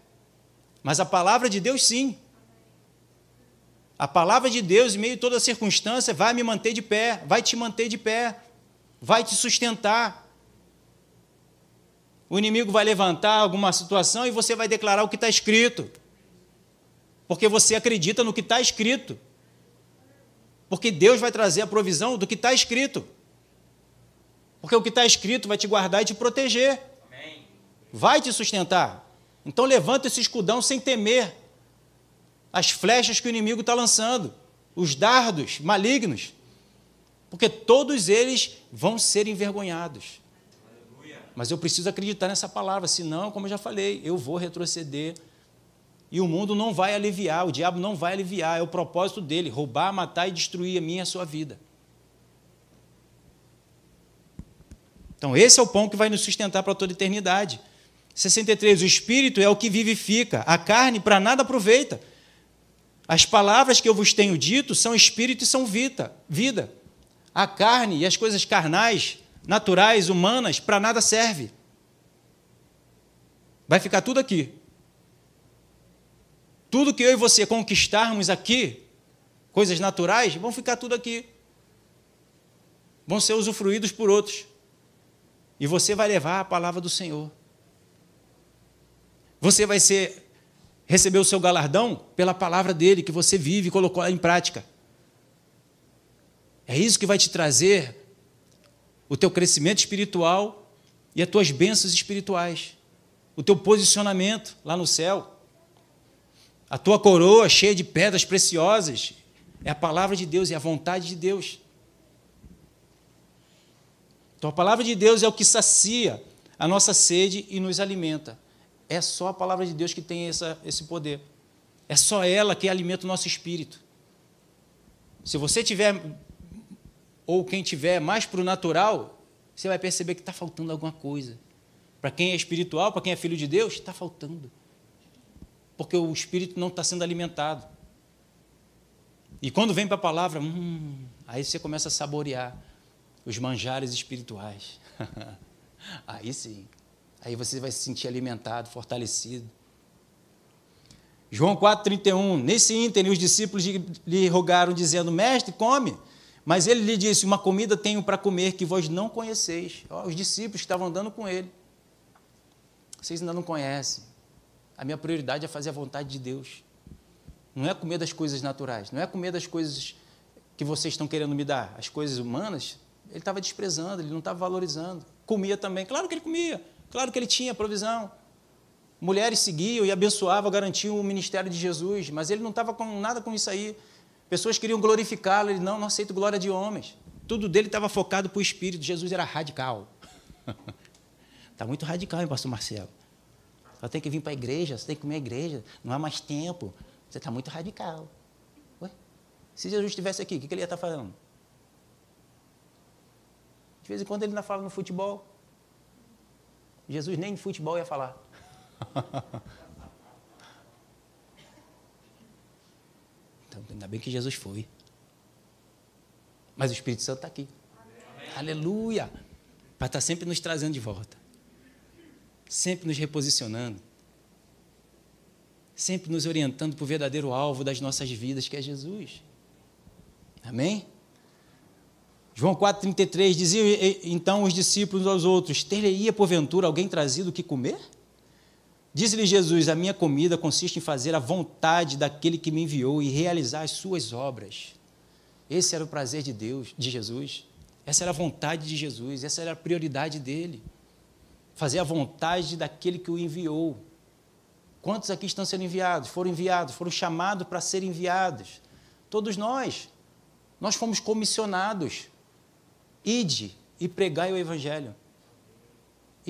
Mas a palavra de Deus sim. A palavra de Deus, em meio a toda circunstância, vai me manter de pé, vai te manter de pé, vai te sustentar. O inimigo vai levantar alguma situação e você vai declarar o que está escrito. Porque você acredita no que está escrito. Porque Deus vai trazer a provisão do que está escrito. Porque o que está escrito vai te guardar e te proteger. Vai te sustentar. Então levanta esse escudão sem temer as flechas que o inimigo está lançando, os dardos malignos, porque todos eles vão ser envergonhados. Mas eu preciso acreditar nessa palavra, senão, como eu já falei, eu vou retroceder. E o mundo não vai aliviar, o diabo não vai aliviar, é o propósito dele: roubar, matar e destruir a minha e a sua vida. Então, esse é o pão que vai nos sustentar para toda a eternidade. 63. O espírito é o que vivifica, a carne para nada aproveita. As palavras que eu vos tenho dito são espírito e são vida. vida. A carne e as coisas carnais, naturais, humanas, para nada serve. Vai ficar tudo aqui. Tudo que eu e você conquistarmos aqui, coisas naturais, vão ficar tudo aqui. Vão ser usufruídos por outros. E você vai levar a palavra do Senhor. Você vai ser recebeu o seu galardão pela palavra dele que você vive e colocou em prática. É isso que vai te trazer o teu crescimento espiritual e as tuas bênçãos espirituais, o teu posicionamento lá no céu. A tua coroa cheia de pedras preciosas é a palavra de Deus, é a vontade de Deus. Então a palavra de Deus é o que sacia a nossa sede e nos alimenta. É só a palavra de Deus que tem essa, esse poder. É só ela que alimenta o nosso espírito. Se você tiver, ou quem tiver mais para o natural, você vai perceber que está faltando alguma coisa. Para quem é espiritual, para quem é filho de Deus, está faltando. Porque o espírito não está sendo alimentado. E quando vem para a palavra, hum, aí você começa a saborear os manjares espirituais. aí sim. Aí você vai se sentir alimentado, fortalecido. João 4,31. Nesse ínterim, os discípulos lhe rogaram, dizendo: Mestre, come. Mas ele lhe disse: Uma comida tenho para comer que vós não conheceis. os discípulos estavam andando com ele. Vocês ainda não conhecem. A minha prioridade é fazer a vontade de Deus. Não é comer das coisas naturais. Não é comer das coisas que vocês estão querendo me dar. As coisas humanas, ele estava desprezando, ele não estava valorizando. Comia também. Claro que ele comia. Claro que ele tinha provisão. Mulheres seguiam e abençoavam, garantiam o ministério de Jesus, mas ele não estava com nada com isso aí. Pessoas queriam glorificá-lo, ele não, não aceito glória de homens. Tudo dele estava focado para o Espírito. Jesus era radical. Está muito radical, hein, pastor Marcelo? Só tem que vir para a igreja, você tem que comer a igreja, não há mais tempo. Você está muito radical. Ué? Se Jesus estivesse aqui, o que ele ia estar tá falando? De vez em quando ele ainda fala no futebol. Jesus nem de futebol ia falar. Então, ainda bem que Jesus foi. Mas o Espírito Santo está aqui. Amém. Aleluia! Para estar tá sempre nos trazendo de volta. Sempre nos reposicionando. Sempre nos orientando para o verdadeiro alvo das nossas vidas, que é Jesus. Amém? João 4,33 dizia então os discípulos aos outros: Teria porventura alguém trazido o que comer? Diz-lhe Jesus: A minha comida consiste em fazer a vontade daquele que me enviou e realizar as suas obras. Esse era o prazer de Deus, de Jesus. Essa era a vontade de Jesus, essa era a prioridade dele. fazer a vontade daquele que o enviou. Quantos aqui estão sendo enviados? Foram enviados, foram chamados para serem enviados. Todos nós. Nós fomos comissionados. Ide e pregai o Evangelho.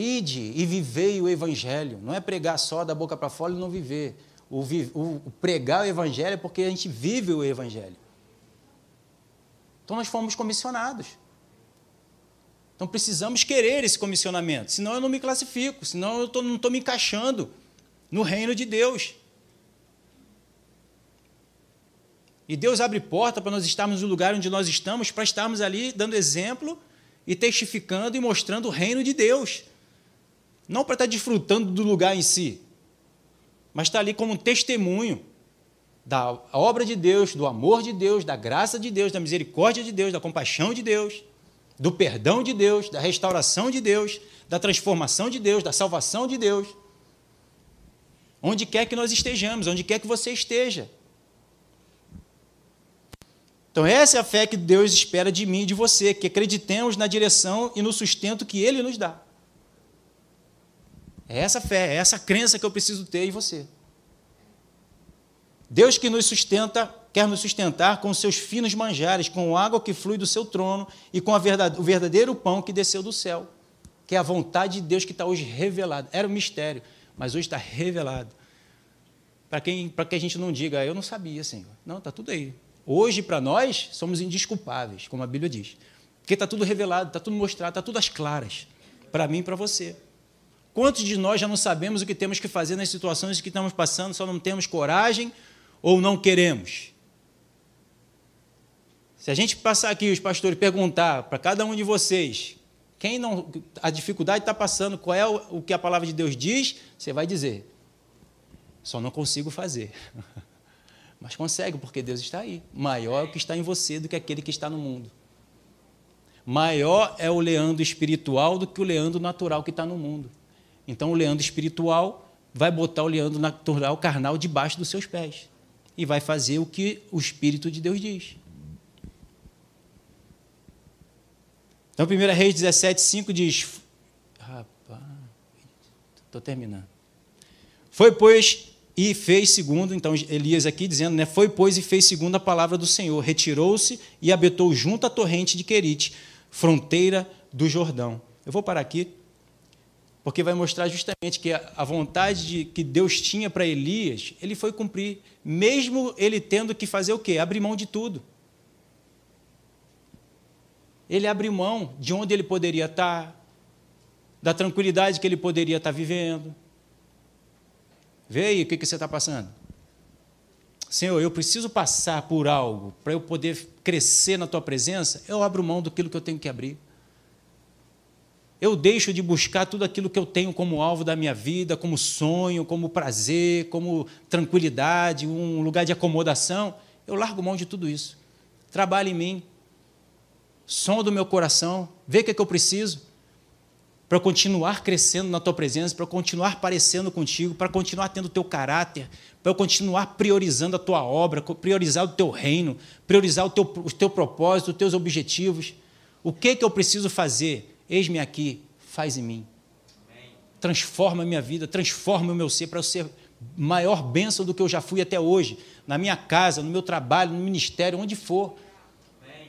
Ide e vivei o Evangelho. Não é pregar só da boca para fora e não viver. O, o, pregar o Evangelho é porque a gente vive o Evangelho. Então nós fomos comissionados. Então precisamos querer esse comissionamento, senão eu não me classifico, senão eu tô, não estou me encaixando no reino de Deus. E Deus abre porta para nós estarmos no lugar onde nós estamos, para estarmos ali dando exemplo e testificando e mostrando o reino de Deus. Não para estar desfrutando do lugar em si, mas estar ali como um testemunho da obra de Deus, do amor de Deus, da graça de Deus, da misericórdia de Deus, da compaixão de Deus do perdão de Deus, da restauração de Deus, da transformação de Deus, da salvação de Deus. Onde quer que nós estejamos, onde quer que você esteja. Então, essa é a fé que Deus espera de mim e de você, que acreditemos na direção e no sustento que Ele nos dá. É essa fé, é essa crença que eu preciso ter em você. Deus que nos sustenta quer nos sustentar com seus finos manjares, com a água que flui do seu trono e com verdade, o verdadeiro pão que desceu do céu, que é a vontade de Deus que está hoje revelada. Era um mistério, mas hoje está revelado. Para quem, para que a gente não diga, eu não sabia, Senhor. Não, está tudo aí. Hoje, para nós, somos indisculpáveis, como a Bíblia diz. Porque está tudo revelado, está tudo mostrado, está tudo às claras. Para mim e para você. Quantos de nós já não sabemos o que temos que fazer nas situações que estamos passando, só não temos coragem ou não queremos? Se a gente passar aqui, os pastores, perguntar para cada um de vocês, quem não a dificuldade está passando, qual é o, o que a palavra de Deus diz, você vai dizer: só não consigo fazer. Mas consegue, porque Deus está aí. Maior é o que está em você do que aquele que está no mundo. Maior é o leandro espiritual do que o leandro natural que está no mundo. Então, o leandro espiritual vai botar o leandro natural, carnal, debaixo dos seus pés. E vai fazer o que o Espírito de Deus diz. Então, 1 Reis 17, 5 diz. Rapaz, estou terminando. Foi, pois, e fez segundo, então Elias aqui dizendo, né? Foi, pois, e fez segundo a palavra do Senhor. Retirou-se e habitou junto à torrente de Querite, fronteira do Jordão. Eu vou parar aqui, porque vai mostrar justamente que a vontade de, que Deus tinha para Elias, ele foi cumprir, mesmo ele tendo que fazer o quê? Abrir mão de tudo ele abriu mão de onde ele poderia estar, da tranquilidade que ele poderia estar vivendo. Vê aí o que, que você está passando. Senhor, eu preciso passar por algo para eu poder crescer na tua presença. Eu abro mão daquilo que eu tenho que abrir. Eu deixo de buscar tudo aquilo que eu tenho como alvo da minha vida, como sonho, como prazer, como tranquilidade, um lugar de acomodação. Eu largo mão de tudo isso. Trabalho em mim, som do meu coração, vê o que, é que eu preciso para continuar crescendo na tua presença, para continuar parecendo contigo, para continuar tendo o teu caráter, para eu continuar priorizando a tua obra, priorizar o teu reino, priorizar o teu, o teu propósito, os teus objetivos. O que, que eu preciso fazer? Eis-me aqui, faz em mim. Transforma a minha vida, transforma o meu ser para eu ser maior bênção do que eu já fui até hoje, na minha casa, no meu trabalho, no ministério, onde for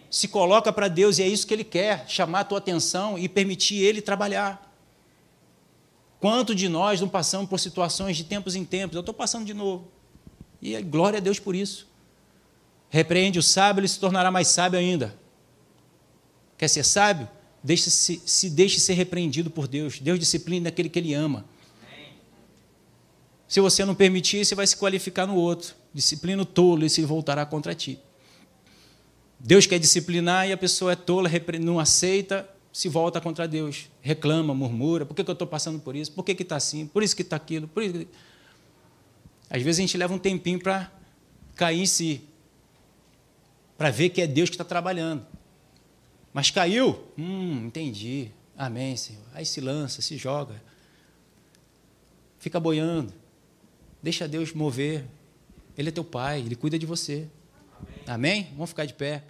se coloca para Deus e é isso que Ele quer, chamar a tua atenção e permitir Ele trabalhar. Quanto de nós não passamos por situações de tempos em tempos? Eu estou passando de novo. E glória a Deus por isso. Repreende o sábio, ele se tornará mais sábio ainda. Quer ser sábio? Deixe -se, se deixe ser repreendido por Deus. Deus disciplina aquele que Ele ama. Se você não permitir, você vai se qualificar no outro. Disciplina o tolo e se voltará contra ti. Deus quer disciplinar e a pessoa é tola, não aceita, se volta contra Deus, reclama, murmura: por que, eu estou passando por isso? Por que está assim? Por isso que está aquilo? Por isso que... Às vezes a gente leva um tempinho para cair em si, para ver que é Deus que está trabalhando. Mas caiu? Hum, entendi. Amém, Senhor. Aí se lança, se joga. Fica boiando. Deixa Deus mover. Ele é teu pai, ele cuida de você. Amém? Vamos ficar de pé.